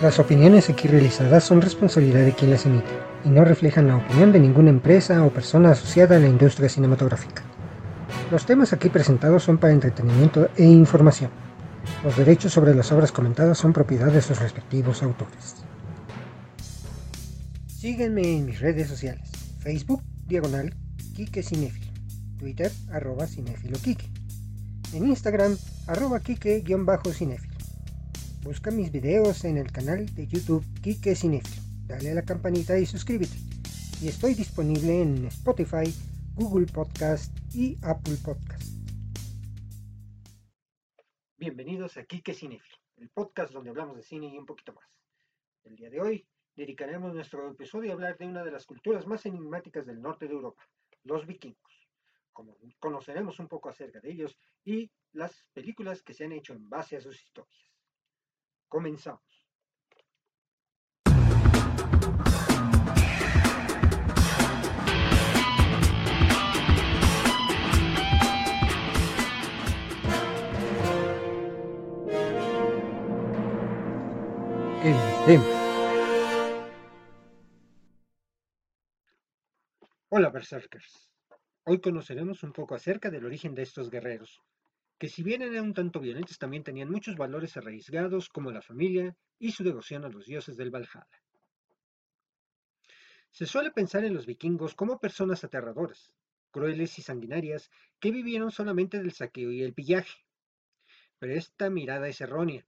Las opiniones aquí realizadas son responsabilidad de quien las emite y no reflejan la opinión de ninguna empresa o persona asociada a la industria cinematográfica. Los temas aquí presentados son para entretenimiento e información. Los derechos sobre las obras comentadas son propiedad de sus respectivos autores. Síguenme en mis redes sociales. Facebook, diagonal, Kike Cinefilo. Twitter, arroba Cinefilo Kike. En Instagram, arroba Kike-Cinefilo. Busca mis videos en el canal de YouTube Kike Cinefilo. Dale a la campanita y suscríbete. Y estoy disponible en Spotify, Google Podcast y Apple Podcast. Bienvenidos a Kike Cinefilo, el podcast donde hablamos de cine y un poquito más. El día de hoy dedicaremos nuestro episodio a hablar de una de las culturas más enigmáticas del norte de Europa, los vikingos. Como conoceremos un poco acerca de ellos y las películas que se han hecho en base a sus historias. Comenzamos. El tema. Hola Berserkers. Hoy conoceremos un poco acerca del origen de estos guerreros, que si bien eran un tanto violentos también tenían muchos valores arraigados como la familia y su devoción a los dioses del Valhalla. Se suele pensar en los vikingos como personas aterradoras, crueles y sanguinarias que vivieron solamente del saqueo y el pillaje. Pero esta mirada es errónea.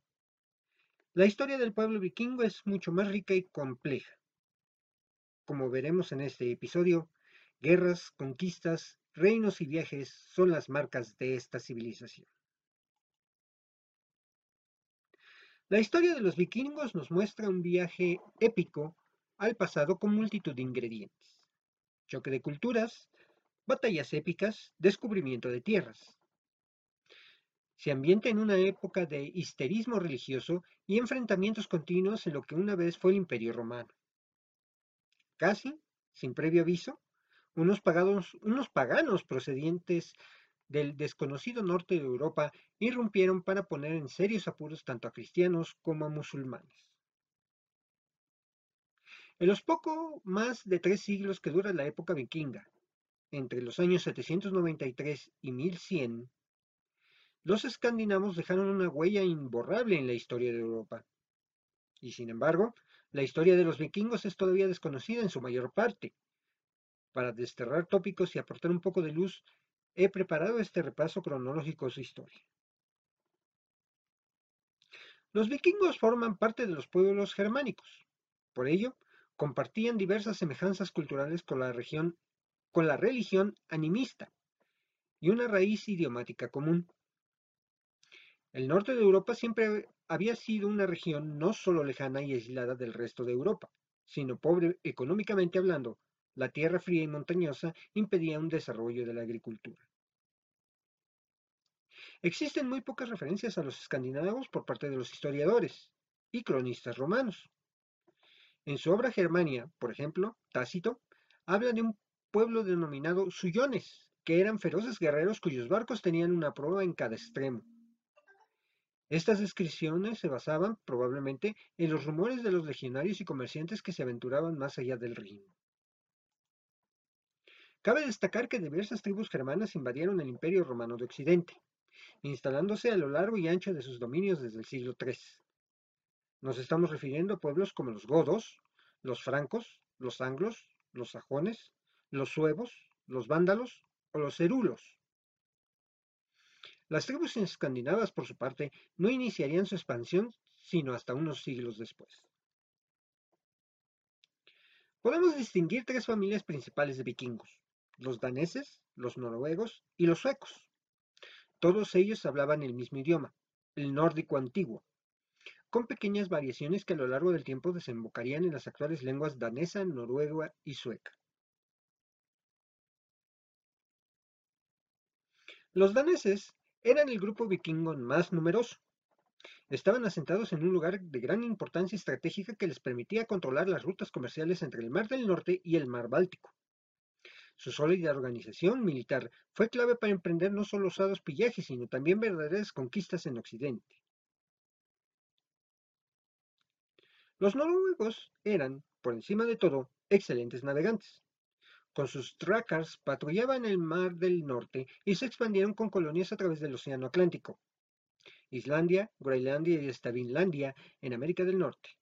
La historia del pueblo vikingo es mucho más rica y compleja. Como veremos en este episodio, guerras, conquistas, reinos y viajes son las marcas de esta civilización. La historia de los vikingos nos muestra un viaje épico al pasado con multitud de ingredientes. Choque de culturas, batallas épicas, descubrimiento de tierras. Se ambienta en una época de histerismo religioso y enfrentamientos continuos en lo que una vez fue el Imperio Romano. Casi, sin previo aviso, unos paganos, unos paganos procedientes del desconocido norte de Europa irrumpieron para poner en serios apuros tanto a cristianos como a musulmanes. En los poco más de tres siglos que dura la época vikinga, entre los años 793 y 1100, los escandinavos dejaron una huella imborrable en la historia de Europa. Y sin embargo, la historia de los vikingos es todavía desconocida en su mayor parte. Para desterrar tópicos y aportar un poco de luz, he preparado este repaso cronológico de su historia. Los vikingos forman parte de los pueblos germánicos. Por ello, compartían diversas semejanzas culturales con la, región, con la religión animista y una raíz idiomática común. El norte de Europa siempre había sido una región no solo lejana y aislada del resto de Europa, sino pobre económicamente hablando, la tierra fría y montañosa impedía un desarrollo de la agricultura. Existen muy pocas referencias a los escandinavos por parte de los historiadores y cronistas romanos. En su obra Germania, por ejemplo, Tácito habla de un pueblo denominado Suyones, que eran feroces guerreros cuyos barcos tenían una proa en cada extremo. Estas descripciones se basaban, probablemente, en los rumores de los legionarios y comerciantes que se aventuraban más allá del Rin. Cabe destacar que diversas tribus germanas invadieron el Imperio Romano de Occidente, instalándose a lo largo y ancho de sus dominios desde el siglo III. Nos estamos refiriendo a pueblos como los godos, los francos, los anglos, los sajones, los suevos, los vándalos o los cerulos. Las tribus escandinavas, por su parte, no iniciarían su expansión sino hasta unos siglos después. Podemos distinguir tres familias principales de vikingos, los daneses, los noruegos y los suecos. Todos ellos hablaban el mismo idioma, el nórdico antiguo, con pequeñas variaciones que a lo largo del tiempo desembocarían en las actuales lenguas danesa, noruega y sueca. Los daneses eran el grupo vikingo más numeroso. Estaban asentados en un lugar de gran importancia estratégica que les permitía controlar las rutas comerciales entre el Mar del Norte y el Mar Báltico. Su sólida organización militar fue clave para emprender no solo osados pillajes, sino también verdaderas conquistas en Occidente. Los noruegos eran, por encima de todo, excelentes navegantes. Con sus trackers patrullaban el Mar del Norte y se expandieron con colonias a través del Océano Atlántico. Islandia, Groenlandia y hasta en América del Norte.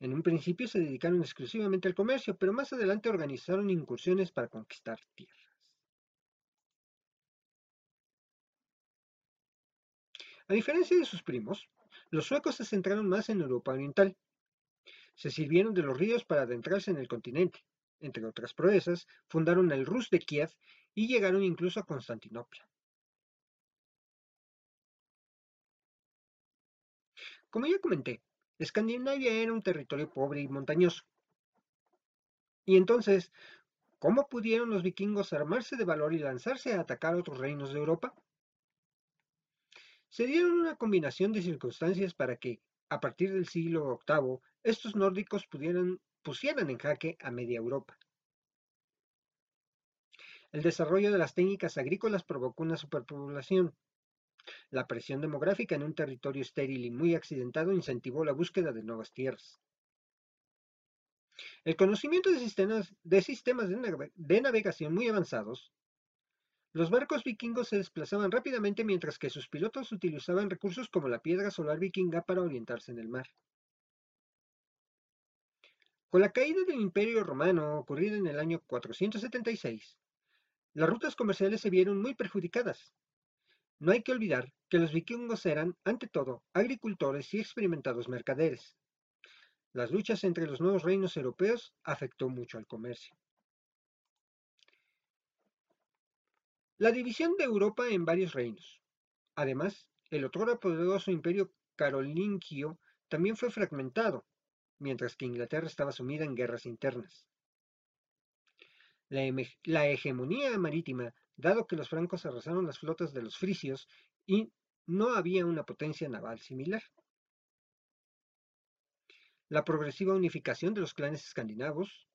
En un principio se dedicaron exclusivamente al comercio, pero más adelante organizaron incursiones para conquistar tierras. A diferencia de sus primos, los suecos se centraron más en Europa Oriental. Se sirvieron de los ríos para adentrarse en el continente. Entre otras proezas, fundaron el Rus de Kiev y llegaron incluso a Constantinopla. Como ya comenté, Escandinavia era un territorio pobre y montañoso. Y entonces, ¿cómo pudieron los vikingos armarse de valor y lanzarse a atacar otros reinos de Europa? Se dieron una combinación de circunstancias para que, a partir del siglo VIII, estos nórdicos pudieran, pusieran en jaque a media Europa. El desarrollo de las técnicas agrícolas provocó una superpoblación, la presión demográfica en un territorio estéril y muy accidentado incentivó la búsqueda de nuevas tierras. El conocimiento de sistemas de, navegación muy avanzados, los barcos vikingos se desplazaban rápidamente mientras que sus pilotos utilizaban recursos como la piedra solar vikinga para orientarse en el mar. Con la caída del Imperio Romano ocurrida en el año 476, las rutas comerciales se vieron muy perjudicadas, no hay que olvidar que los vikingos eran, ante todo, agricultores y experimentados mercaderes. Las luchas entre los nuevos reinos europeos afectó mucho al comercio. La división de Europa en varios reinos. Además, el otrora poderoso imperio carolingio también fue fragmentado, mientras que Inglaterra estaba sumida en guerras internas. La, la hegemonía marítima dado que los francos arrasaron las flotas de los frisios y no había una potencia naval similar. La progresiva unificación de los clanes escandinavos.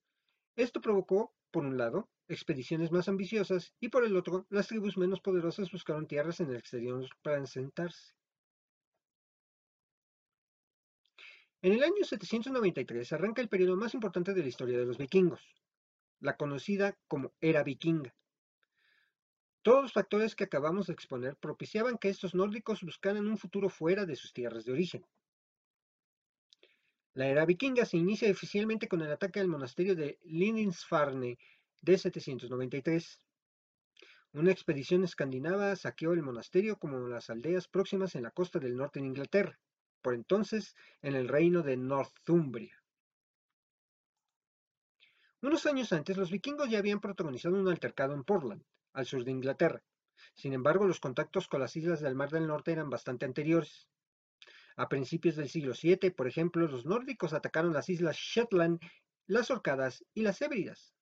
Esto provocó, por un lado, expediciones más ambiciosas y por el otro, las tribus menos poderosas buscaron tierras en el exterior para asentarse. En el año 793 arranca el periodo más importante de la historia de los vikingos, la conocida como Era Vikinga. Todos los factores que acabamos de exponer propiciaban que estos nórdicos buscaran un futuro fuera de sus tierras de origen. La era vikinga se inicia oficialmente con el ataque al monasterio de Lindisfarne de 793. Una expedición escandinava saqueó el monasterio como las aldeas próximas en la costa del norte de Inglaterra, por entonces en el reino de Northumbria. Unos años antes, los vikingos ya habían protagonizado un altercado en Portland, al sur de Inglaterra. Sin embargo, los contactos con las islas del Mar del Norte eran bastante anteriores. A principios del siglo VII, por ejemplo, los nórdicos atacaron las islas Shetland, las Orcadas y las Hébridas.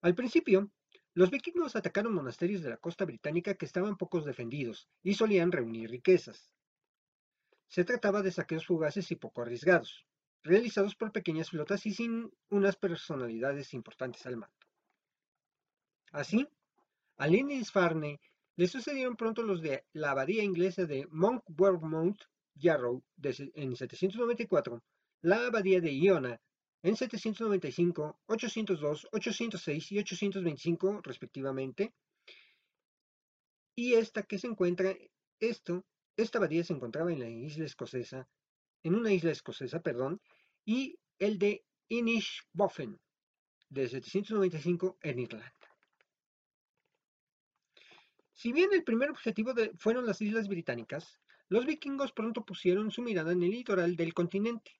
Al principio, los vikingos atacaron monasterios de la costa británica que estaban pocos defendidos y solían reunir riquezas. Se trataba de saqueos fugaces y poco arriesgados, realizados por pequeñas flotas y sin unas personalidades importantes al mando. Así, a Lindisfarne le sucedieron pronto los de la abadía inglesa de Monkwearmouth Yarrow en 794, la abadía de Iona en 795, 802, 806 y 825 respectivamente, y esta que se encuentra, esto, esta abadía se encontraba en la isla escocesa, en una isla escocesa, perdón, y el de Inishbofin de 795 en Irlanda. Si bien el primer objetivo fueron las islas británicas, los vikingos pronto pusieron su mirada en el litoral del continente.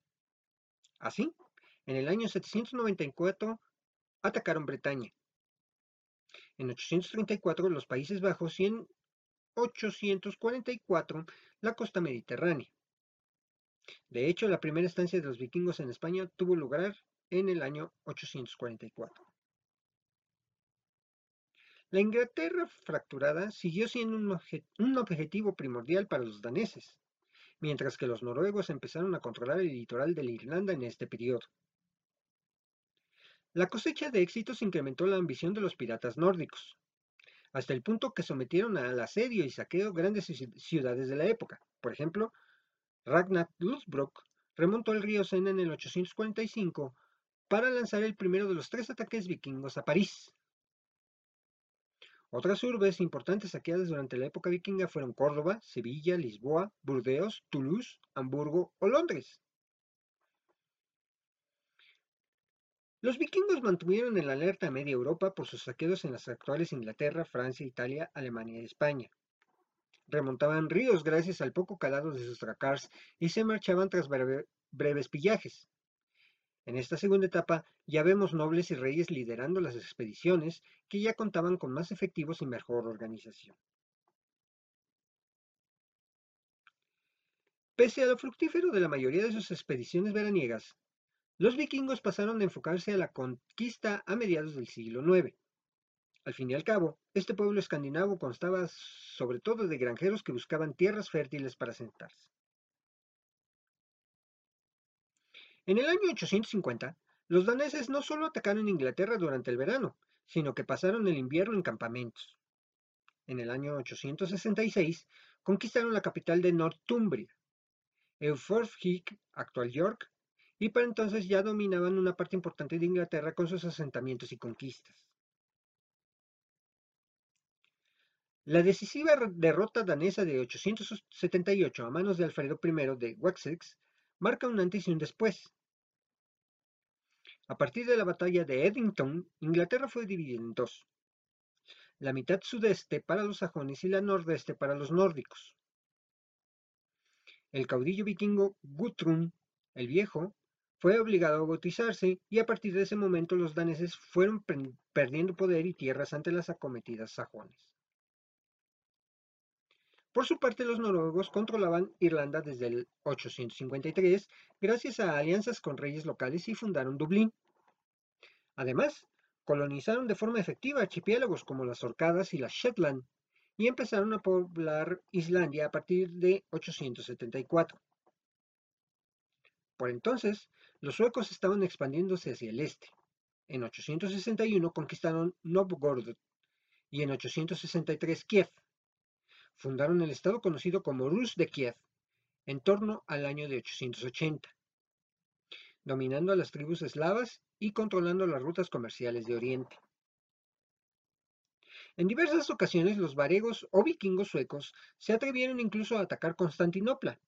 Así, en el año 794 atacaron Bretaña. En 834 los Países Bajos y en 844 la costa mediterránea. De hecho, la primera estancia de los vikingos en España tuvo lugar en el año 844. La Inglaterra fracturada siguió siendo un, objetivo primordial para los daneses, mientras que los noruegos empezaron a controlar el litoral de la Irlanda en este periodo. La cosecha de éxitos incrementó la ambición de los piratas nórdicos, hasta el punto que sometieron al asedio y saqueo grandes ciudades de la época, por ejemplo, Ragnar Lothbrok remontó el río Sena en el 845 para lanzar el primero de los tres ataques vikingos a París. Otras urbes importantes saqueadas durante la época vikinga fueron Córdoba, Sevilla, Lisboa, Burdeos, Toulouse, Hamburgo o Londres. Los vikingos mantuvieron en alerta a media Europa por sus saqueos en las actuales Inglaterra, Francia, Italia, Alemania y España. Remontaban ríos gracias al poco calado de sus dracars y se marchaban tras breves pillajes. En esta segunda etapa ya vemos nobles y reyes liderando las expediciones que ya contaban con más efectivos y mejor organización. Pese a lo fructífero de la mayoría de sus expediciones veraniegas, los vikingos pasaron de enfocarse a la conquista a mediados del siglo IX. Al fin y al cabo, este pueblo escandinavo constaba sobre todo de granjeros que buscaban tierras fértiles para sentarse. En el año 850, los daneses no solo atacaron Inglaterra durante el verano, sino que pasaron el invierno en campamentos. En el año 866 conquistaron la capital de Northumbria, Eufforthwick, actual York, y para entonces ya dominaban una parte importante de Inglaterra con sus asentamientos y conquistas. La decisiva derrota danesa de 878 a manos de Alfredo I de Wessex marca un antes y un después. A partir de la batalla de Eddington, Inglaterra fue dividida en dos. La mitad sudeste para los sajones y la nordeste para los nórdicos. El caudillo vikingo Guthrum el Viejo fue obligado a bautizarse y a partir de ese momento los daneses fueron perdiendo poder y tierras ante las acometidas sajones. Por su parte, los noruegos controlaban Irlanda desde el 853 gracias a alianzas con reyes locales y fundaron Dublín. Además, colonizaron de forma efectiva archipiélagos como las Orcadas y las Shetland y empezaron a poblar Islandia a partir de 874. Por entonces, los suecos estaban expandiéndose hacia el este. En 861 conquistaron Novgorod y en 863 Kiev. Fundaron el estado conocido como Rus de Kiev en torno al año de 880, dominando a las tribus eslavas y controlando las rutas comerciales de Oriente. En diversas ocasiones los varegos o vikingos suecos se atrevieron incluso a atacar Constantinopla,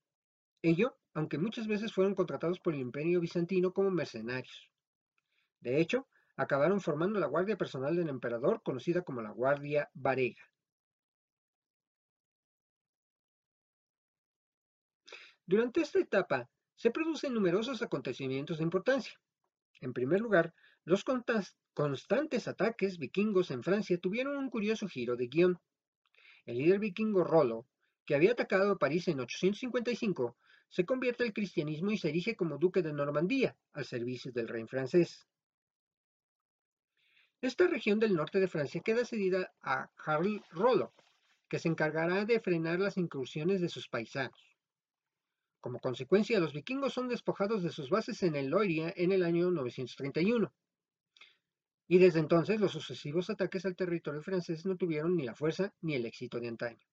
ello aunque muchas veces fueron contratados por el imperio bizantino como mercenarios. De hecho, acabaron formando la guardia personal del emperador conocida como la Guardia Varega. Durante esta etapa se producen numerosos acontecimientos de importancia. En primer lugar, los constantes ataques vikingos en Francia tuvieron un curioso giro de guion. El líder vikingo Rollo, que había atacado París en 855, se convierte al cristianismo y se erige como duque de Normandía, al servicio del rey francés. Esta región del norte de Francia queda cedida a Charles Rollo, que se encargará de frenar las incursiones de sus paisanos. Como consecuencia, los vikingos son despojados de sus bases en el Loiria en el año 931. Y desde entonces los sucesivos ataques al territorio francés no tuvieron ni la fuerza ni el éxito de antaño.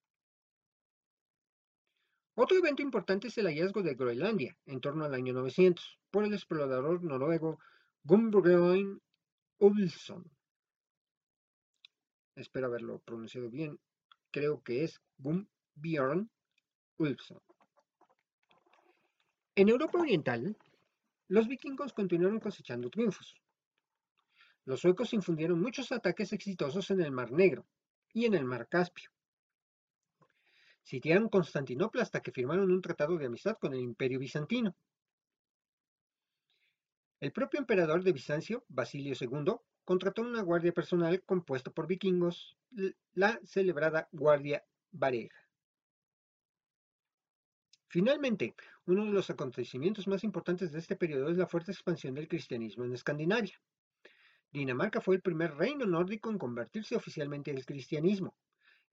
Otro evento importante es el hallazgo de Groenlandia, en torno al año 900, por el explorador noruego Gunnbjörn Ulfsson. Espero haberlo pronunciado bien. Creo que es Gunnbjörn Ulfsson. En Europa Oriental, los vikingos continuaron cosechando triunfos. Los suecos infundieron muchos ataques exitosos en el Mar Negro y en el Mar Caspio. Sitiaron Constantinopla hasta que firmaron un tratado de amistad con el Imperio Bizantino. El propio emperador de Bizancio, Basilio II, contrató una guardia personal compuesta por vikingos, la celebrada Guardia Varega. Finalmente, uno de los acontecimientos más importantes de este periodo es la fuerte expansión del cristianismo en Escandinavia. Dinamarca fue el primer reino nórdico en convertirse oficialmente al cristianismo,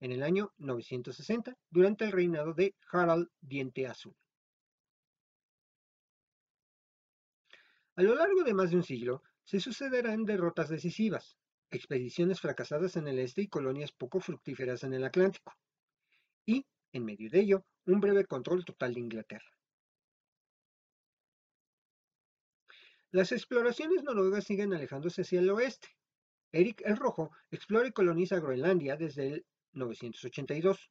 en el año 960, durante el reinado de Harald Diente Azul. A lo largo de más de un siglo, se sucederán derrotas decisivas, expediciones fracasadas en el este y colonias poco fructíferas en el Atlántico. Y, en medio de ello, un breve control total de Inglaterra. Las exploraciones noruegas siguen alejándose hacia el oeste. Eric el Rojo explora y coloniza Groenlandia desde el 982.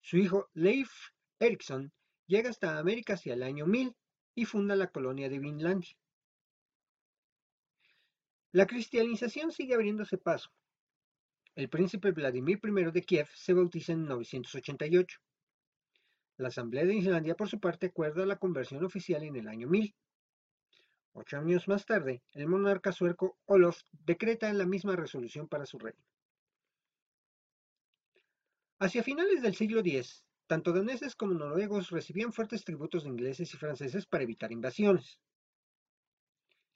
Su hijo Leif Erikson llega hasta América hacia el año 1000 y funda la colonia de Vinlandia. La cristianización sigue abriéndose paso. El príncipe Vladimir I de Kiev se bautiza en 988. La Asamblea de Islandia, por su parte, acuerda la conversión oficial en el año 1000. Ocho años más tarde, el monarca sueco Olof decreta la misma resolución para su reino. Hacia finales del siglo X, tanto daneses como noruegos recibían fuertes tributos de ingleses y franceses para evitar invasiones.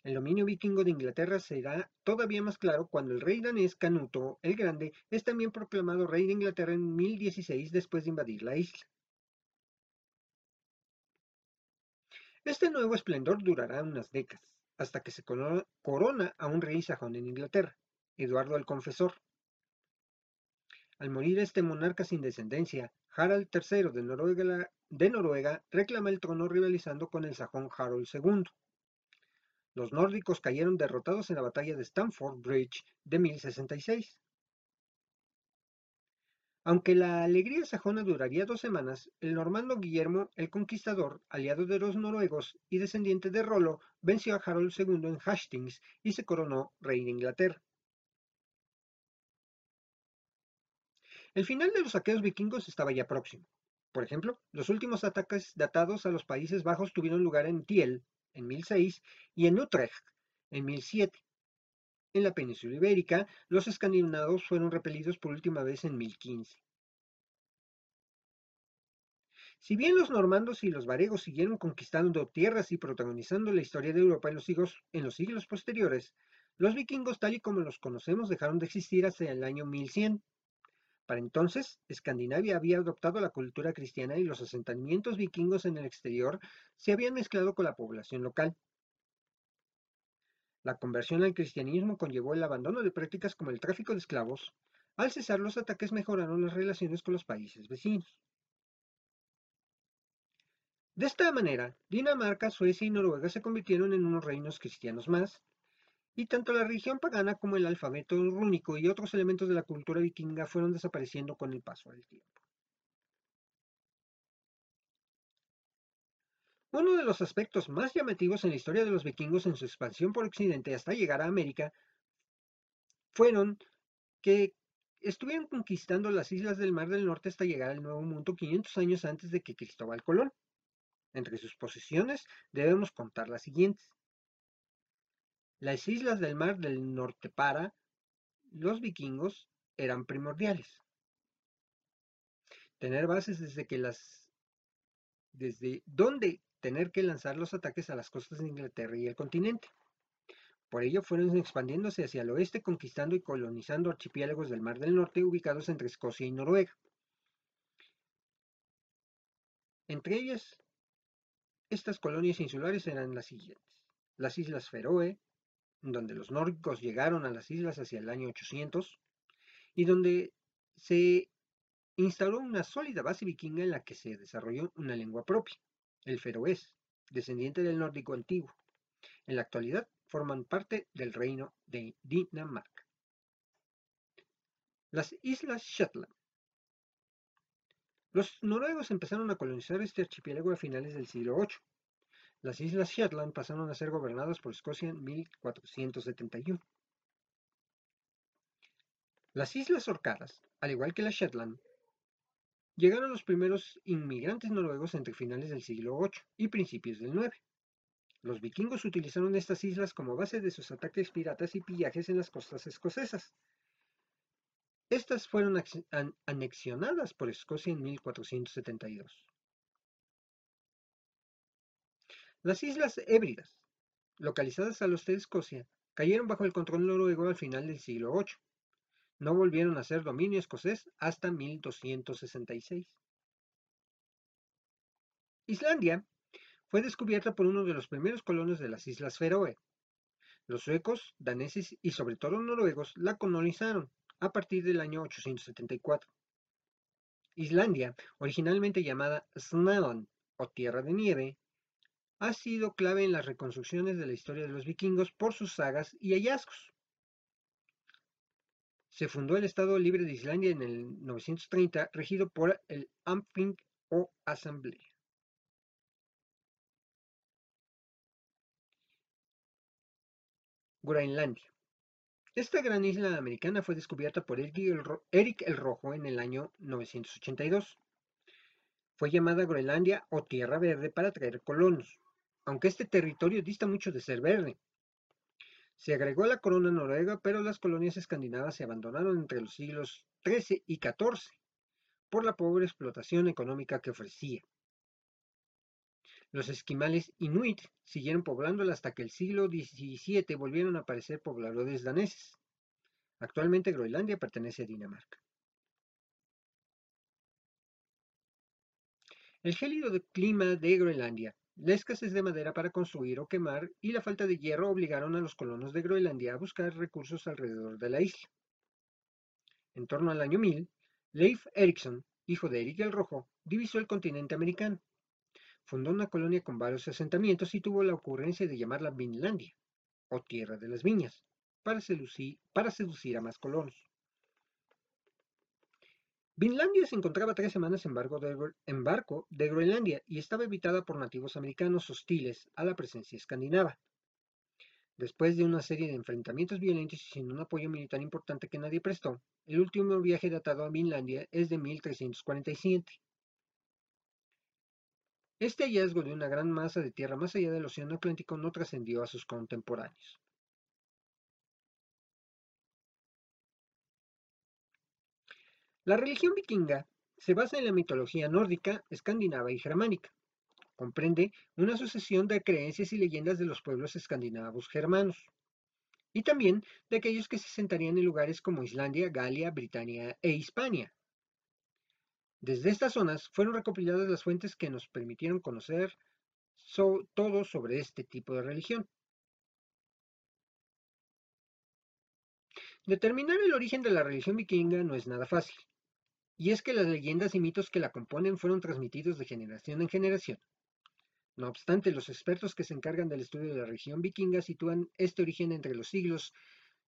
El dominio vikingo de Inglaterra será todavía más claro cuando el rey danés Canuto el Grande es también proclamado rey de Inglaterra en 1016 después de invadir la isla. Este nuevo esplendor durará unas décadas, hasta que se corona a un rey sajón en Inglaterra, Eduardo el Confesor. Al morir este monarca sin descendencia, Harald III de Noruega, de Noruega reclama el trono rivalizando con el sajón Harold II. Los nórdicos cayeron derrotados en la batalla de Stamford Bridge de 1066. Aunque la alegría sajona duraría dos semanas, el normando Guillermo el Conquistador, aliado de los noruegos y descendiente de Rollo, venció a Harold II en Hastings y se coronó rey de Inglaterra. El final de los saqueos vikingos estaba ya próximo. Por ejemplo, los últimos ataques datados a los Países Bajos tuvieron lugar en Tiel, en 1006 y en Utrecht en 1007. En la península ibérica, los escandinavos fueron repelidos por última vez en 1015. Si bien los normandos y los varegos siguieron conquistando tierras y protagonizando la historia de Europa en los siglos, posteriores, los vikingos tal y como los conocemos dejaron de existir hasta el año 1100. Para entonces, Escandinavia había adoptado la cultura cristiana y los asentamientos vikingos en el exterior se habían mezclado con la población local. La conversión al cristianismo conllevó el abandono de prácticas como el tráfico de esclavos. Al cesar los ataques mejoraron las relaciones con los países vecinos. De esta manera, Dinamarca, Suecia y Noruega se convirtieron en unos reinos cristianos más, y tanto la religión pagana como el alfabeto rúnico y otros elementos de la cultura vikinga fueron desapareciendo con el paso del tiempo. Uno de los aspectos más llamativos en la historia de los vikingos en su expansión por Occidente hasta llegar a América fueron que estuvieron conquistando las islas del Mar del Norte hasta llegar al Nuevo Mundo 500 años antes de que Cristóbal Colón. Entre sus posesiones debemos contar las siguientes. Las islas del mar del norte para los vikingos eran primordiales. Tener bases desde que las desde donde tener que lanzar los ataques a las costas de Inglaterra y el continente. Por ello fueron expandiéndose hacia el oeste, conquistando y colonizando archipiélagos del Mar del Norte ubicados entre Escocia y Noruega. Entre ellas, estas colonias insulares eran las siguientes. Las Islas Feroe, donde los nórdicos llegaron a las islas hacia el año 800 y donde se instaló una sólida base vikinga en la que se desarrolló una lengua propia, el feroés, descendiente del nórdico antiguo. En la actualidad forman parte del reino de Dinamarca. Las Islas Shetland. Los noruegos empezaron a colonizar este archipiélago a finales del siglo VIII las islas Shetland pasaron a ser gobernadas por Escocia en 1471. Las Islas Orcadas, al igual que las Shetland, llegaron los primeros inmigrantes noruegos entre finales del siglo VIII y principios del IX. Los vikingos utilizaron estas islas como base de sus ataques piratas y pillajes en las costas escocesas. Estas fueron anexionadas por Escocia en 1472. Las Islas Hébridas, localizadas al oeste de Escocia, cayeron bajo el control noruego al final del siglo VIII. No volvieron a ser dominio escocés hasta 1266. Islandia fue descubierta por uno de los primeros colonos de las Islas Feroe. Los suecos, daneses y sobre todo noruegos la colonizaron a partir del año 874. Islandia, originalmente llamada Snaon o Tierra de Nieve, ha sido clave en las reconstrucciones de la historia de los vikingos por sus sagas y hallazgos. Se fundó el Estado Libre de Islandia en el 930, regido por el Amthing o Asamblea. Groenlandia. Esta gran isla americana fue descubierta por Eric el Rojo en el año 982. Fue llamada Groenlandia o Tierra Verde para atraer colonos, aunque este territorio dista mucho de ser verde. Se agregó a la corona noruega, pero las colonias escandinavas se abandonaron entre los siglos XIII y XIV por la pobre explotación económica que ofrecía. Los esquimales inuit siguieron poblándola hasta que el siglo XVII volvieron a aparecer pobladores daneses. Actualmente Groenlandia pertenece a Dinamarca. El gélido clima de Groenlandia, la escasez de madera para construir o quemar y la falta de hierro obligaron a los colonos de Groenlandia a buscar recursos alrededor de la isla. En torno al año 1000, Leif Erikson, hijo de Erik el Rojo, divisó el continente americano. Fundó una colonia con varios asentamientos y tuvo la ocurrencia de llamarla Vinlandia, o Tierra de las Viñas, para seducir, a más colonos. Vinlandia se encontraba tres semanas en barco, de, Groenlandia y estaba habitada por nativos americanos hostiles a la presencia escandinava. Después de una serie de enfrentamientos violentos y sin un apoyo militar importante que nadie prestó, el último viaje datado a Vinlandia es de 1347. Este hallazgo de una gran masa de tierra más allá del Océano Atlántico no trascendió a sus contemporáneos. La religión vikinga se basa en la mitología nórdica, escandinava y germánica. Comprende una sucesión de creencias y leyendas de los pueblos escandinavos germanos, y también de aquellos que se sentarían en lugares como Islandia, Galia, Britania e Hispania. Desde estas zonas fueron recopiladas las fuentes que nos permitieron conocer todo sobre este tipo de religión. Determinar el origen de la religión vikinga no es nada fácil, y es que las leyendas y mitos que la componen fueron transmitidos de generación en generación. No obstante, los expertos que se encargan del estudio de la religión vikinga sitúan este origen entre los siglos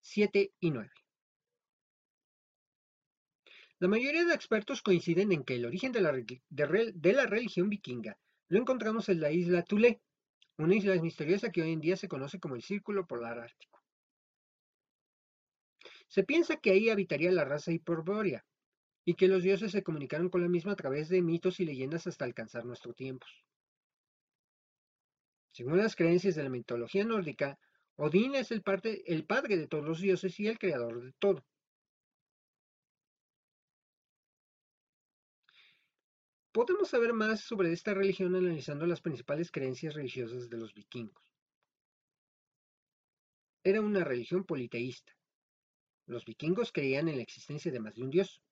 7 y 9. La mayoría de expertos coinciden en que el origen de la, religión vikinga lo encontramos en la isla Thule, una isla misteriosa que hoy en día se conoce como el Círculo Polar Ártico. Se piensa que ahí habitaría la raza hiperbórea y que los dioses se comunicaron con la misma a través de mitos y leyendas hasta alcanzar nuestros tiempos. Según las creencias de la mitología nórdica, Odín es el, el padre de todos los dioses y el creador de todo. Podemos saber más sobre esta religión analizando las principales creencias religiosas de los vikingos. Era una religión politeísta. Los vikingos creían en la existencia de más de un dios.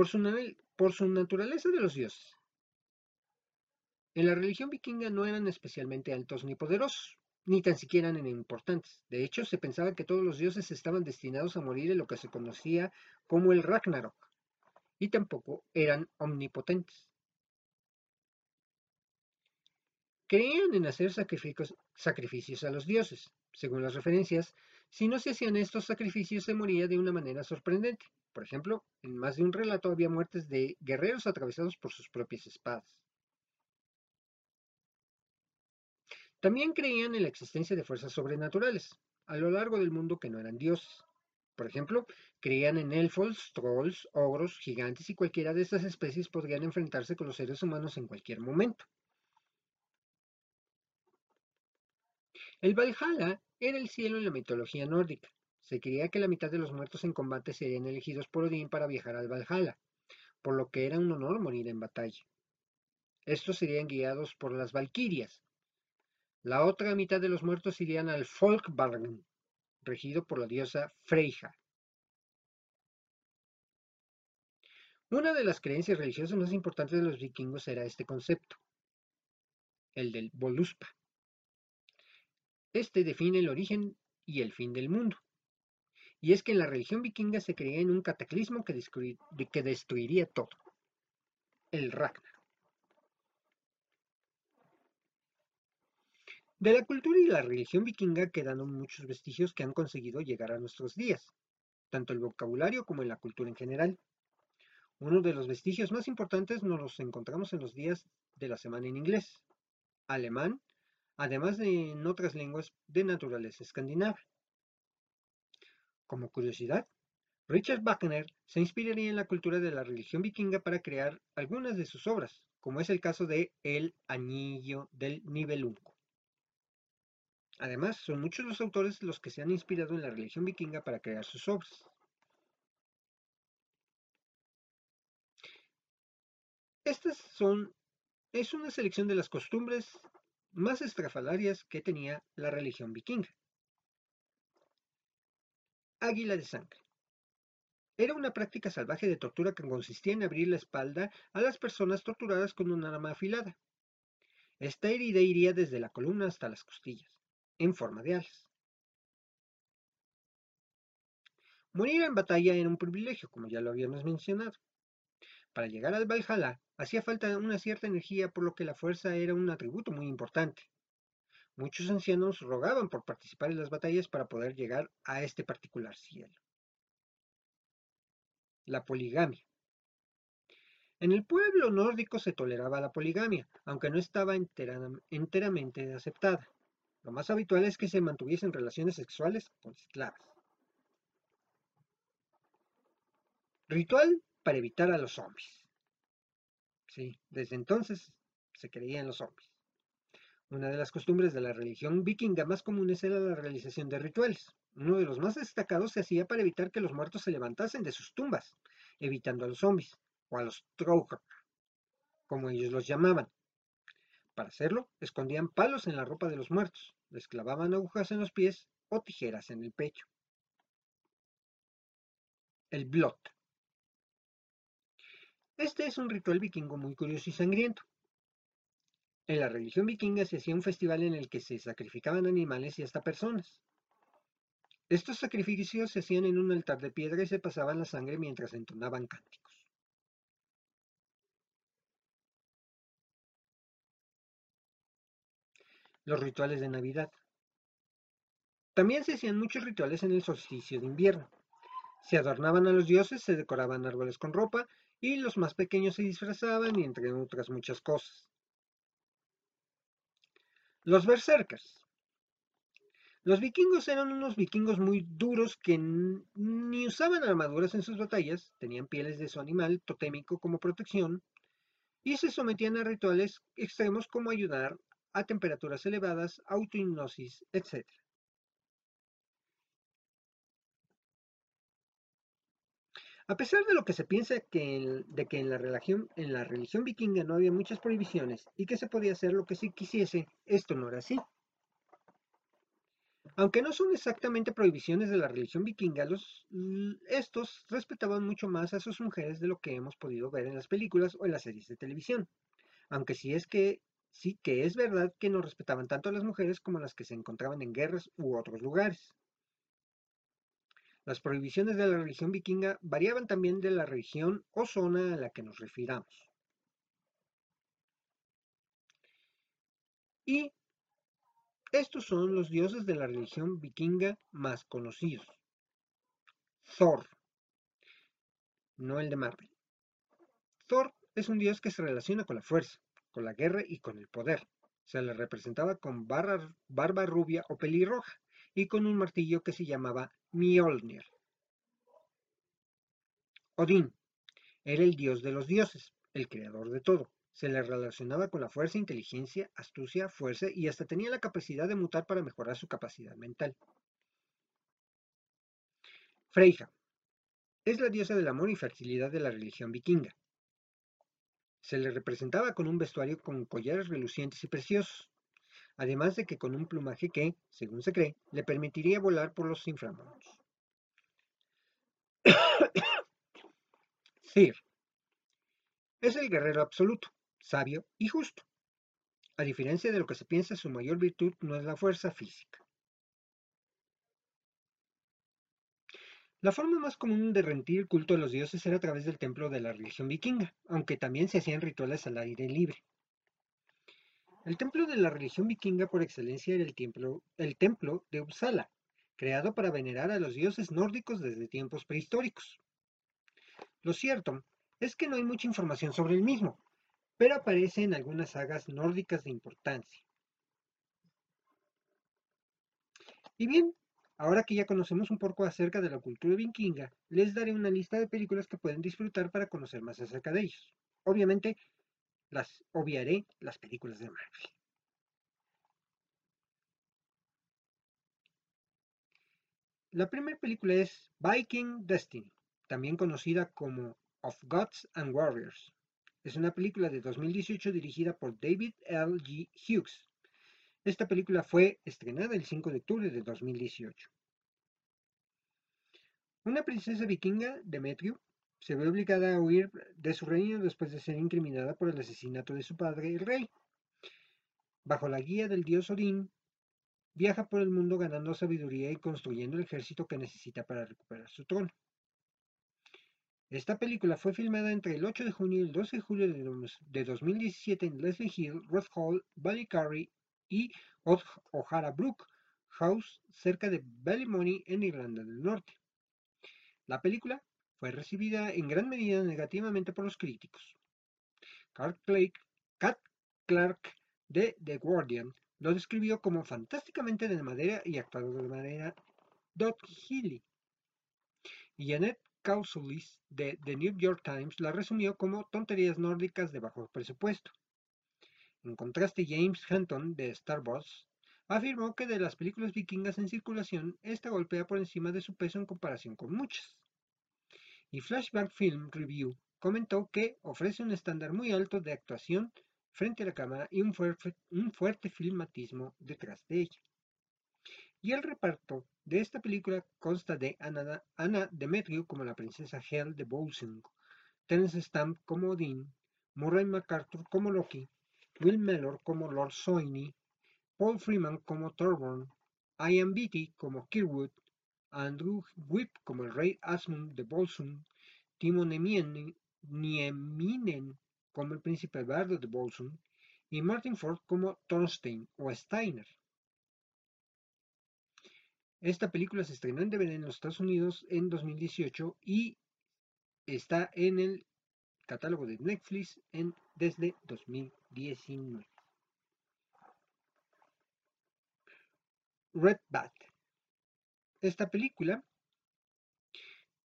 Por su, por su naturaleza de los dioses. En la religión vikinga no eran especialmente altos ni poderosos, ni tan siquiera eran importantes. De hecho, se pensaba que todos los dioses estaban destinados a morir en lo que se conocía como el Ragnarok y tampoco eran omnipotentes. Creían en hacer sacrificios, a los dioses. Según las referencias, si no se hacían estos sacrificios se moría de una manera sorprendente. Por ejemplo, en más de un relato había muertes de guerreros atravesados por sus propias espadas. También creían en la existencia de fuerzas sobrenaturales a lo largo del mundo que no eran dioses. Por ejemplo, creían en elfos, trolls, ogros, gigantes y cualquiera de estas especies podrían enfrentarse con los seres humanos en cualquier momento. El Valhalla era el cielo en la mitología nórdica. Se creía que la mitad de los muertos en combate serían elegidos por Odín para viajar al Valhalla, por lo que era un honor morir en batalla. Estos serían guiados por las Valquirias. La otra mitad de los muertos irían al Folkvarn, regido por la diosa Freyja. Una de las creencias religiosas más importantes de los vikingos era este concepto, el del Voluspa. Este define el origen y el fin del mundo. Y es que en la religión vikinga se creía en un cataclismo que, destruiría todo. El Ragnar. De la cultura y la religión vikinga quedaron muchos vestigios que han conseguido llegar a nuestros días, tanto el vocabulario como en la cultura en general. Uno de los vestigios más importantes nos los encontramos en los días de la semana en inglés, alemán además de en otras lenguas de naturaleza escandinava. Como curiosidad, Richard Wagner se inspiraría en la cultura de la religión vikinga para crear algunas de sus obras, como es el caso de El Anillo del Nibelungo. Además, son muchos los autores los que se han inspirado en la religión vikinga para crear sus obras. Estas son, es una selección de las costumbres más estrafalarias que tenía la religión vikinga. Águila de sangre. Era una práctica salvaje de tortura que consistía en abrir la espalda a las personas torturadas con un arma afilada. Esta herida iría desde la columna hasta las costillas en forma de alas. Morir en batalla era un privilegio, como ya lo habíamos mencionado. Para llegar al Valhalla hacía falta una cierta energía, por lo que la fuerza era un atributo muy importante. Muchos ancianos rogaban por participar en las batallas para poder llegar a este particular cielo. La poligamia. En el pueblo nórdico se toleraba la poligamia, aunque no estaba enteramente aceptada. Lo más habitual es que se mantuviesen relaciones sexuales con esclavas. Ritual para evitar a los zombies. Sí, desde entonces se creían los zombies. Una de las costumbres de la religión vikinga más comunes era la realización de rituales. Uno de los más destacados se hacía para evitar que los muertos se levantasen de sus tumbas, evitando a los zombies, o a los Trougr, como ellos los llamaban. Para hacerlo, escondían palos en la ropa de los muertos, les clavaban agujas en los pies o tijeras en el pecho. El blot. Este es un ritual vikingo muy curioso y sangriento. En la religión vikinga se hacía un festival en el que se sacrificaban animales y hasta personas. Estos sacrificios se hacían en un altar de piedra y se pasaban la sangre mientras entonaban cánticos. los rituales de Navidad. También se hacían muchos rituales en el solsticio de invierno. Se adornaban a los dioses, se decoraban árboles con ropa y los más pequeños se disfrazaban y entre otras muchas cosas. Los berserkers. Los vikingos eran unos vikingos muy duros que ni usaban armaduras en sus batallas, tenían pieles de su animal totémico como protección y se sometían a rituales extremos como ayudar a temperaturas elevadas, autohipnosis, etc. A pesar de lo que se piensa de que en la, religión, vikinga no había muchas prohibiciones y que se podía hacer lo que se quisiese, esto no era así. Aunque no son exactamente prohibiciones de la religión vikinga, los, estos respetaban mucho más a sus mujeres de lo que hemos podido ver en las películas o en las series de televisión. Aunque sí es que Sí que es verdad que no respetaban tanto a las mujeres como las que se encontraban en guerras u otros lugares. Las prohibiciones de la religión vikinga variaban también de la región o zona a la que nos refiramos. Y estos son los dioses de la religión vikinga más conocidos. Thor, no el de Marvel. Thor es un dios que se relaciona con la fuerza, con la guerra y con el poder. Se le representaba con barba, rubia o pelirroja y con un martillo que se llamaba Mjolnir. Odín era el dios de los dioses, el creador de todo. Se le relacionaba con la fuerza, inteligencia, astucia, fuerza y hasta tenía la capacidad de mutar para mejorar su capacidad mental. Freyja es la diosa del amor y fertilidad de la religión vikinga. Se le representaba con un vestuario con collares relucientes y preciosos, además de que con un plumaje que, según se cree, le permitiría volar por los inframundos. Cir es el guerrero absoluto, sabio y justo. A diferencia de lo que se piensa, su mayor virtud no es la fuerza física. La forma más común de rendir culto a los dioses era a través del templo de la religión vikinga, aunque también se hacían rituales al aire libre. El templo de la religión vikinga por excelencia era el templo, de Uppsala, creado para venerar a los dioses nórdicos desde tiempos prehistóricos. Lo cierto es que no hay mucha información sobre el mismo, pero aparece en algunas sagas nórdicas de importancia. Y bien, ahora que ya conocemos un poco acerca de la cultura vikinga, les daré una lista de películas que pueden disfrutar para conocer más acerca de ellos. Obviamente, las obviaré las películas de Marvel. La primera película es Viking Destiny, también conocida como Of Gods and Warriors. Es una película de 2018 dirigida por David L. G. Hughes. Esta película fue estrenada el 5 de octubre de 2018. Una princesa vikinga, Demetrio, se ve obligada a huir de su reino después de ser incriminada por el asesinato de su padre, el rey. Bajo la guía del dios Odín, viaja por el mundo ganando sabiduría y construyendo el ejército que necesita para recuperar su trono. Esta película fue filmada entre el 8 de junio y el 12 de julio de 2017 en Leslie Hill, Red Hall, Ballycarry y O'Hara Brook House, cerca de Ballymoney en Irlanda del Norte. La película fue recibida en gran medida negativamente por los críticos. Kat Clark de The Guardian lo describió como fantásticamente de madera y actuado de manera Dot Healy. Y Janet Kausulis de The New York Times la resumió como tonterías nórdicas de bajo presupuesto. En contraste, James Hanton de Star Wars afirmó que de las películas vikingas en circulación, esta golpea por encima de su peso en comparación con muchas y Flashback Film Review comentó que ofrece un estándar muy alto de actuación frente a la cámara y un fuerte, filmatismo detrás de ella. Y el reparto de esta película consta de Anna, Demetriou como la princesa Hel de Bolsung, Terence Stamp como Odin, Murray MacArthur como Loki, Will Mellor como Lord Soini, Paul Freeman como Thorborn, Ian Beatty como Kirwood, Andrew Whip como el rey Asmund de Bolsum, Timo Nieminen como el príncipe Bardo de Bolsum y Martin Ford como Thorstein o Steiner. Esta película se estrenó en DVD en los Estados Unidos en 2018 y está en el catálogo de Netflix desde 2019. Red Bat esta película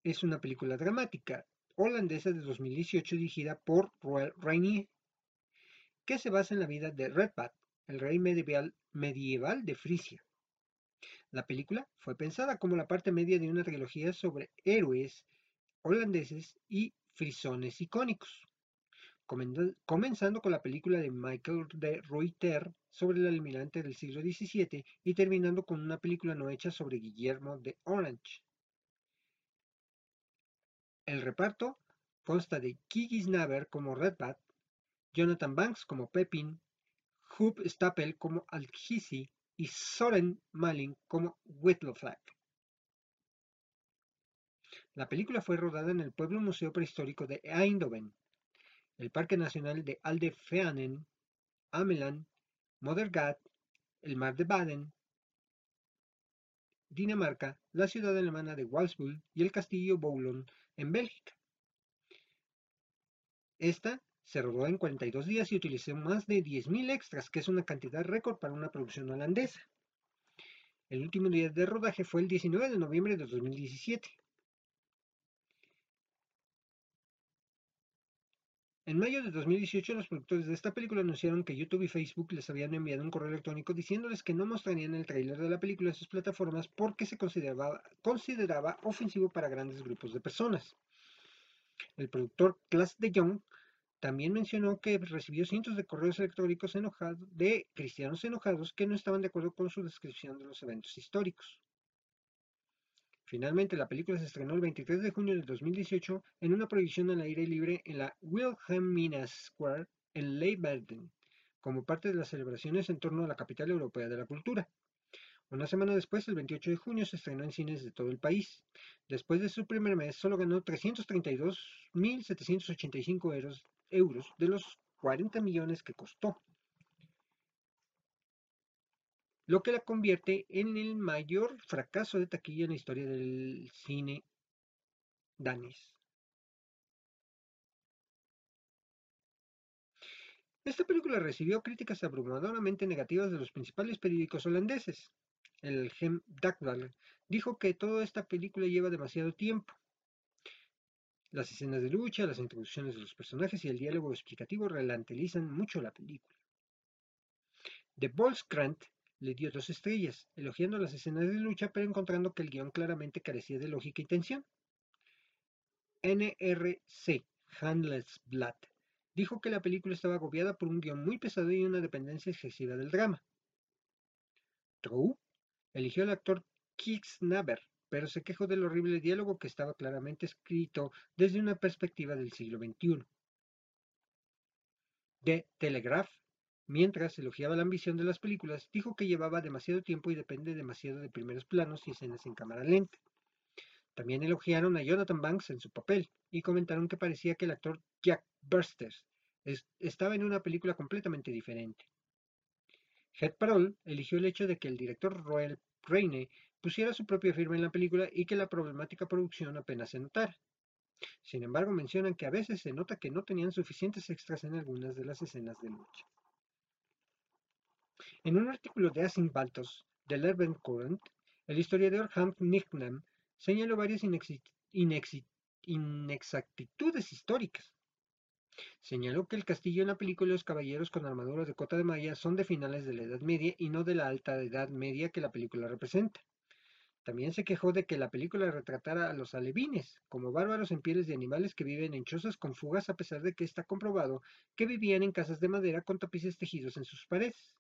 es una película dramática holandesa de 2018 dirigida por Roel Reinier, que se basa en la vida de Redbat, el rey medieval, medieval de Frisia. La película fue pensada como la parte media de una trilogía sobre héroes holandeses y frisones icónicos comenzando con la película de Michael de Ruyter sobre el almirante del siglo XVII y terminando con una película no hecha sobre Guillermo de Orange. El reparto consta de Kiki Snaver como Redbat, Jonathan Banks como Pepin, Hub Stapel como Alkhisi y Soren Malin como Whitloflack. La película fue rodada en el pueblo museo prehistórico de Eindhoven, el Parque Nacional de Aldefeanen, Ameland, Modergat, el Mar de Baden, Dinamarca, la ciudad alemana de Walsbull y el castillo Boulogne en Bélgica. Esta se rodó en 42 días y utilizó más de 10.000 extras, que es una cantidad récord para una producción holandesa. El último día de rodaje fue el 19 de noviembre de 2017. En mayo de 2018, los productores de esta película anunciaron que YouTube y Facebook les habían enviado un correo electrónico diciéndoles que no mostrarían el tráiler de la película en sus plataformas porque se consideraba, ofensivo para grandes grupos de personas. El productor Klaas de Jong también mencionó que recibió cientos de correos electrónicos de cristianos enojados que no estaban de acuerdo con su descripción de los eventos históricos. Finalmente, la película se estrenó el 23 de junio de 2018 en una proyección al aire libre en la Wilhelmina Square en Leeuwarden, como parte de las celebraciones en torno a la capital europea de la cultura. Una semana después, el 28 de junio, se estrenó en cines de todo el país. Después de su primer mes, solo ganó 332.785 euros, euros de los 40 millones que costó. Lo que la convierte en el mayor fracaso de taquilla en la historia del cine danés. Esta película recibió críticas abrumadoramente negativas de los principales periódicos holandeses. El Gem Dagblad dijo que toda esta película lleva demasiado tiempo. Las escenas de lucha, las introducciones de los personajes y el diálogo explicativo relantelizan mucho la película. The Volkskrant le dio dos estrellas, elogiando las escenas de lucha, pero encontrando que el guion claramente carecía de lógica y tensión. NRC Handelsblatt dijo que la película estaba agobiada por un guion muy pesado y una dependencia excesiva del drama. True eligió al actor Keith Naber, pero se quejó del horrible diálogo que estaba claramente escrito desde una perspectiva del siglo XXI. The Telegraph, mientras elogiaba la ambición de las películas, dijo que llevaba demasiado tiempo y depende demasiado de primeros planos y escenas en cámara lenta. También elogiaron a Jonathan Banks en su papel y comentaron que parecía que el actor Jack Bursters estaba en una película completamente diferente. Head Parole eligió el hecho de que el director Roel Reine pusiera su propia firma en la película y que la problemática producción apenas se notara. Sin embargo, mencionan que a veces se nota que no tenían suficientes extras en algunas de las escenas de lucha. En un artículo de Asin Baltos del Urban Current, el historiador Hank Nicknam señaló varias inexactitudes históricas. Señaló que el castillo en la película los caballeros con armaduras de cota de malla son de finales de la Edad Media y no de la alta Edad Media que la película representa. También se quejó de que la película retratara a los alevines como bárbaros en pieles de animales que viven en chozas con fugas a pesar de que está comprobado que vivían en casas de madera con tapices tejidos en sus paredes.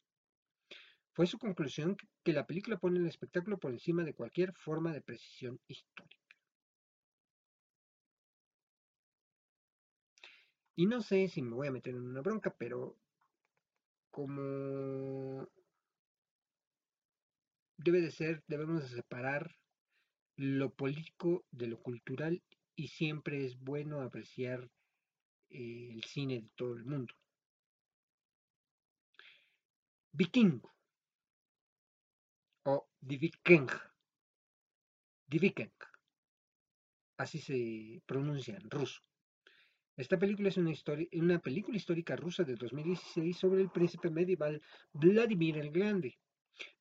Fue su conclusión que la película pone el espectáculo por encima de cualquier forma de precisión histórica. Y no sé si me voy a meter en una bronca, pero como debe de ser, debemos de separar lo político de lo cultural y siempre es bueno apreciar eh, el cine de todo el mundo. Vikingo o Die Viking. Así se pronuncia en ruso. Esta película es una, una película histórica rusa de 2016 sobre el príncipe medieval Vladimir el Grande,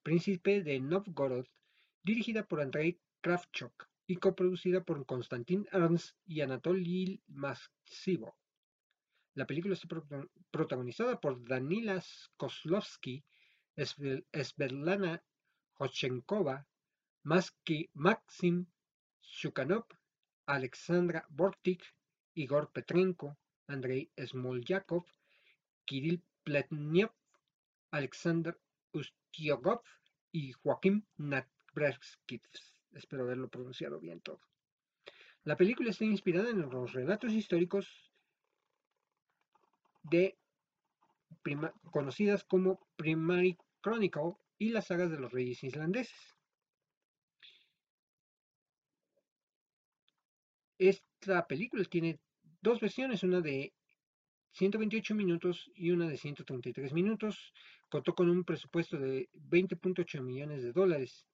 príncipe de Novgorod, dirigida por Andrei Kravchuk y coproducida por Konstantin Ernst y Anatoly Maxivo. La película está protagonizada por Danila Kozlovsky, Svetlana Hochenkova, Maxim Shukhanov, Alexandra Bortik, Igor Petrenko, Andrei Smolyakov, Kirill Pletnev, Alexander Ustiogov y Joaquim Natbrevskis. Espero haberlo pronunciado bien todo. La película está inspirada en los relatos históricos de conocidas como Primary Chronicle y las sagas de los reyes islandeses. Esta película tiene dos versiones, una de 128 minutos y una de 133 minutos. Contó con un presupuesto de 20.8 millones de dólares.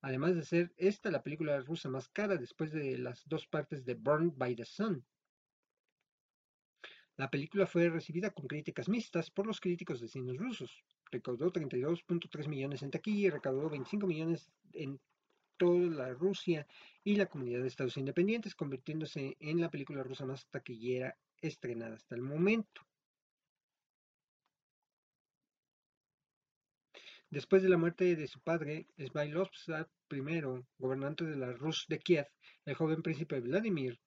Además de ser esta la película rusa más cara después de las dos partes de Burned by the Sun. La película fue recibida con críticas mixtas por los críticos de cines rusos. Recaudó 32.3 millones en taquilla y recaudó 25 millones en toda la Rusia y la comunidad de Estados Independientes, convirtiéndose en la película rusa más taquillera estrenada hasta el momento. Después de la muerte de su padre, Svailovsky I, gobernante de la Rus de Kiev, el joven príncipe Vladimir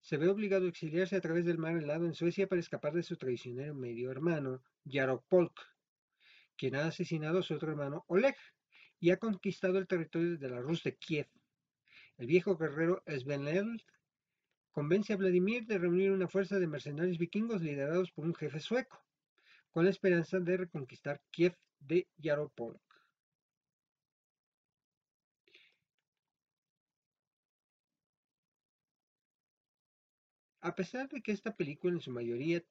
se ve obligado a exiliarse a través del mar helado en Suecia para escapar de su traicionero medio hermano, Yaropolk, quien ha asesinado a su otro hermano, Oleg, y ha conquistado el territorio de la Rus de Kiev. El viejo guerrero Sveneld convence a Vladimir de reunir una fuerza de mercenarios vikingos liderados por un jefe sueco, con la esperanza de reconquistar Kiev de Yaropolk. A pesar de que esta película en su mayoría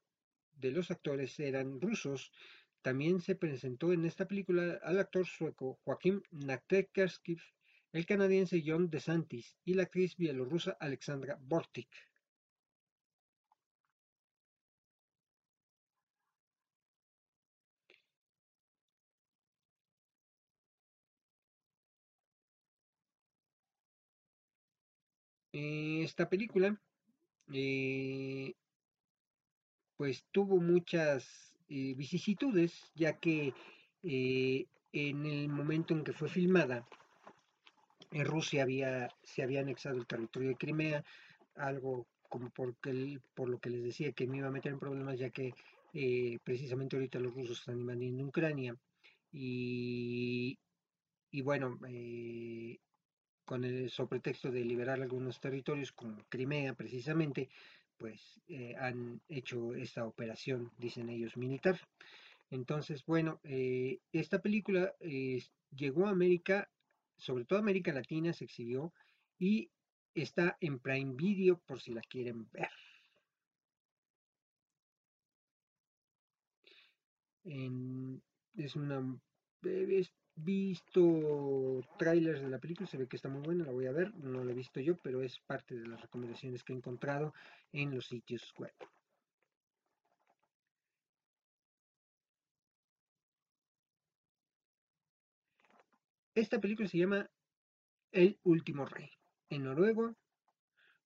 de los actores eran rusos, También se presentó en esta película al actor sueco Joaquín Naktekerskiv, el canadiense John DeSantis y la actriz bielorrusa Alexandra Bortik. esta película eh, pues tuvo muchas eh, vicisitudes, ya que eh, en el momento en que fue filmada, en Rusia había, se había anexado el territorio de Crimea, algo como por lo que les decía que me iba a meter en problemas, ya que precisamente ahorita los rusos están invadiendo Ucrania. Y, y bueno, con el pretexto de liberar algunos territorios, como Crimea precisamente, pues eh, han hecho esta operación, dicen ellos, militar. Entonces, bueno, eh, esta película eh, llegó a América, sobre todo América Latina, se exhibió y está en Prime Video por si la quieren ver. es una visto trailers de la película, se ve que está muy buena, la voy a ver, no la he visto yo, pero es parte de las recomendaciones que he encontrado en los sitios web. Esta película se llama El último rey. En noruego,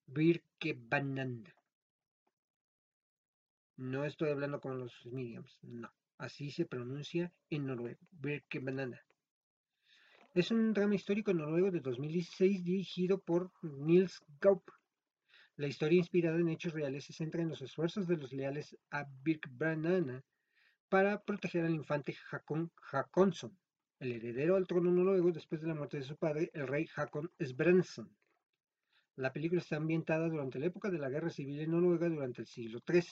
Birkebananda. No estoy hablando con los mediums, no. Así se pronuncia en noruego, Birkebananda. Es un drama histórico noruego de 2016 dirigido por Nils Gaup. La historia inspirada en hechos reales se centra en los esfuerzos de los leales a Birkbranana para proteger al infante Hakon Hakonsson, el heredero al trono noruego después de la muerte de su padre, el rey Hakon Sbranson. La película está ambientada durante la época de la Guerra Civil en Noruega durante el siglo XIII.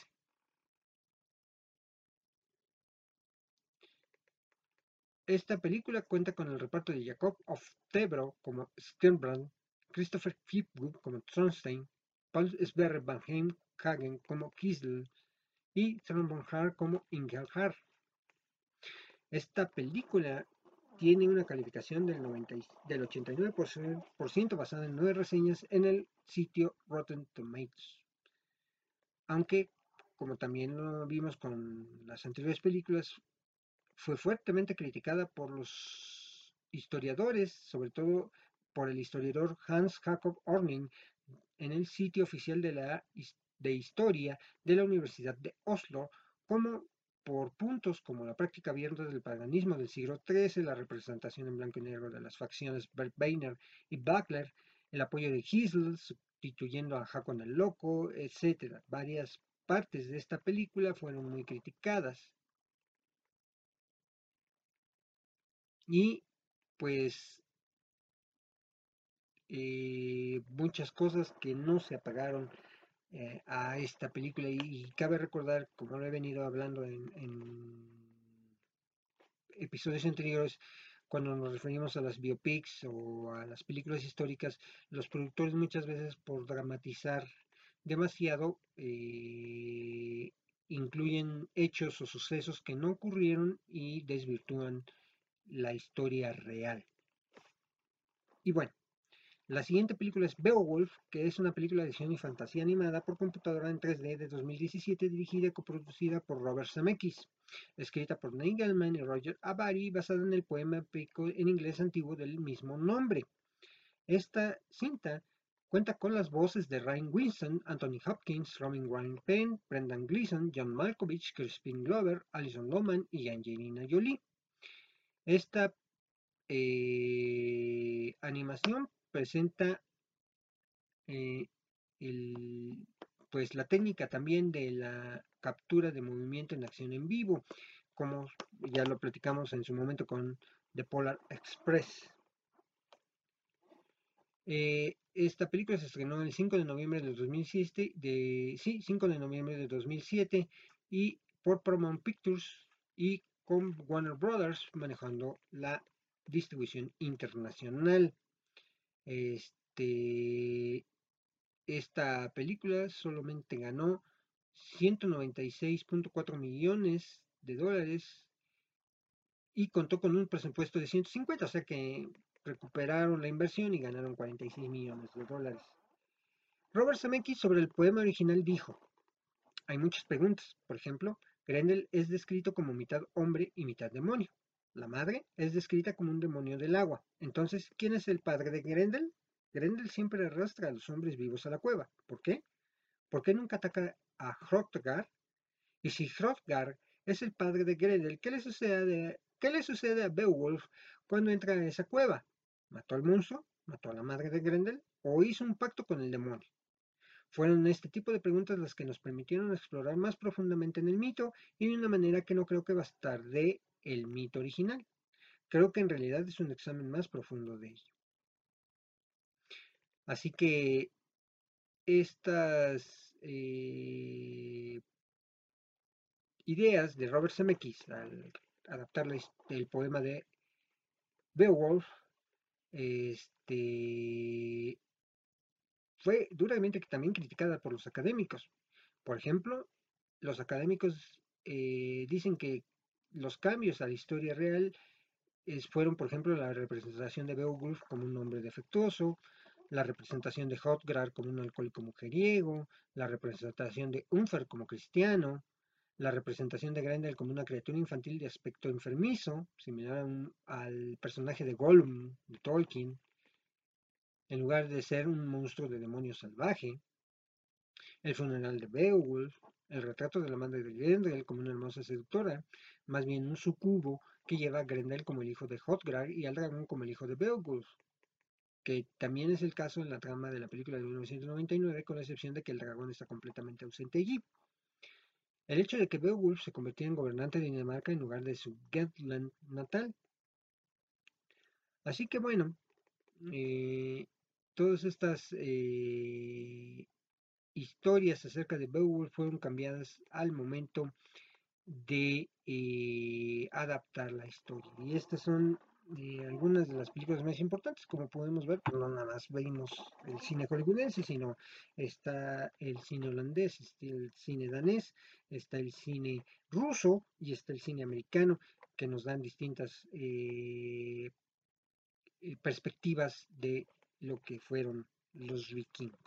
Esta película cuenta con el reparto de Jacob of Tebro como Sternbrand, Christopher Flipwood como Tronstein, Paul Sverre Van Heim Hagen como Kisl y Søren Bonhar como Ingelhar. Esta película tiene una calificación del, 89% basada en nueve reseñas en el sitio Rotten Tomatoes. Aunque, como también lo vimos con las anteriores películas, fue fuertemente criticada por los historiadores, sobre todo por el historiador Hans Jacob Orning, en el sitio oficial de la de historia de la Universidad de Oslo, como por puntos como la práctica abierta del paganismo del siglo XIII, la representación en blanco y negro de las facciones Berbeiner y Buckler, el apoyo de Gisel sustituyendo a Hakon el Loco, etc. Varias partes de esta película fueron muy criticadas. Y pues eh, muchas cosas que no se apagaron eh, a esta película. Y, cabe recordar, como lo he venido hablando en, episodios anteriores, cuando nos referimos a las biopics o a las películas históricas, los productores muchas veces por dramatizar demasiado eh, incluyen hechos o sucesos que no ocurrieron y desvirtúan la historia real. Y bueno, la siguiente película es Beowulf, que es una película de acción y fantasía animada por computadora en 3D de 2017, dirigida y coproducida por Robert Zemeckis, escrita por Neil Gaiman y Roger Avary, basada en el poema épico en inglés antiguo del mismo nombre. Esta cinta cuenta con las voces de Ryan Winston, Anthony Hopkins, Robin Ryan Penn, Brendan Gleeson, John Malkovich, Crispin Glover, Alison Lohman y Angelina Jolie. Esta eh, animación presenta eh, pues la técnica también de la captura de movimiento en acción en vivo, como ya lo platicamos en su momento con The Polar Express. Eh, esta película se estrenó el 5 de noviembre de 2007, de, sí, 5 de noviembre de 2007 y por Paramount Pictures y con Warner Brothers manejando la distribución internacional. Este, esta película solamente ganó 196.4 millones de dólares y contó con un presupuesto de 150, o sea que recuperaron la inversión y ganaron 46 millones de dólares. Robert Zemeckis sobre el poema original dijo, hay muchas preguntas, por ejemplo, Grendel es descrito como mitad hombre y mitad demonio. La madre es descrita como un demonio del agua. Entonces, ¿quién es el padre de Grendel? Grendel siempre arrastra a los hombres vivos a la cueva. ¿Por qué? ¿Por qué nunca ataca a Hrothgar? Y si Hrothgar es el padre de Grendel, ¿qué le sucede, qué le sucede a Beowulf cuando entra en esa cueva? ¿Mató al monstruo? ¿Mató a la madre de Grendel? ¿O hizo un pacto con el demonio? Fueron este tipo de preguntas las que nos permitieron explorar más profundamente en el mito y de una manera que no creo que bastarde el mito original. Creo que en realidad es un examen más profundo de ello. Así que estas eh, ideas de Robert Zemeckis al adaptar el poema de Beowulf este, fue duramente también criticada por los académicos. Por ejemplo, los académicos eh, dicen que los cambios a la historia real fueron, por ejemplo, la representación de Beowulf como un hombre defectuoso, la representación de Hotgrar como un alcohólico mujeriego, la representación de Unfer como cristiano, la representación de Grendel como una criatura infantil de aspecto enfermizo, similar al personaje de Gollum de Tolkien, en lugar de ser un monstruo de demonio salvaje, el funeral de Beowulf, el retrato de la madre de Grendel como una hermosa seductora, más bien un sucubo que lleva a Grendel como el hijo de Hotgrar y al dragón como el hijo de Beowulf, que también es el caso en la trama de la película de 1999, con la excepción de que el dragón está completamente ausente allí. El hecho de que Beowulf se convirtiera en gobernante de Dinamarca en lugar de su Getland natal. Así que bueno, eh, todas estas eh, historias acerca de Beowulf fueron cambiadas al momento de eh, adaptar la historia. Y estas son eh, algunas de las películas más importantes, como podemos ver, pues, no nada más vemos el cine hollywoodense, sino está el cine holandés, está el cine danés, está el cine ruso y está el cine americano, que nos dan distintas perspectivas de lo que fueron los vikingos.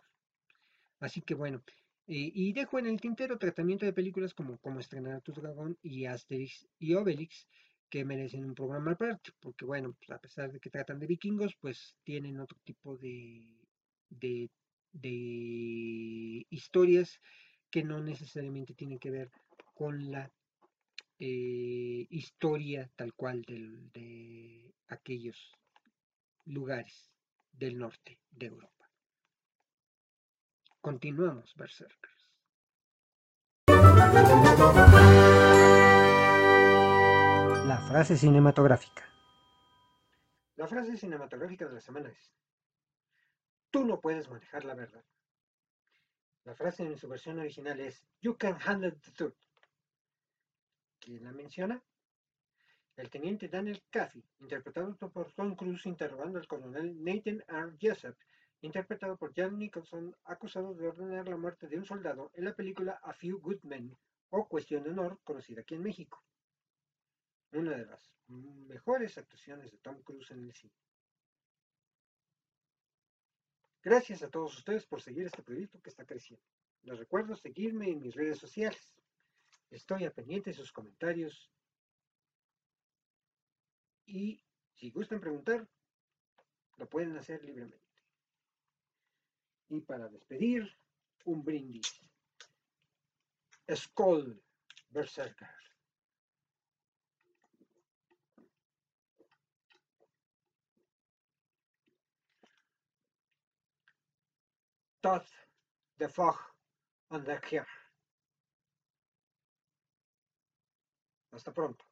Así que bueno, eh, y dejo en el tintero tratamiento de películas como Cómo estrenar a tu dragón y Asterix y Obelix, que merecen un programa aparte, porque bueno, pues, a pesar de que tratan de vikingos, pues tienen otro tipo de, de, historias que no necesariamente tienen que ver con la eh, historia tal cual de aquellos lugares del norte de Europa. Continuamos, Berserkers. La frase cinematográfica. La frase cinematográfica de la semana es, tú no puedes manejar la verdad. La frase en su versión original es, you can handle the truth. ¿Quién la menciona? El teniente Daniel Caffey, interpretado por Tom Cruise interrogando al coronel Nathan R. Jessup, interpretado por Jan Nicholson, acusado de ordenar la muerte de un soldado en la película A Few Good Men, o Cuestión de Honor, conocida aquí en México. Una de las mejores actuaciones de Tom Cruise en el cine. Gracias a todos ustedes por seguir este proyecto que está creciendo. Les recuerdo seguirme en mis redes sociales. Estoy a pendiente de sus comentarios y si gustan preguntar, lo pueden hacer libremente. Y para despedir, un brindis. Skoll Berserker. Tot de Fog on the Hasta pronto.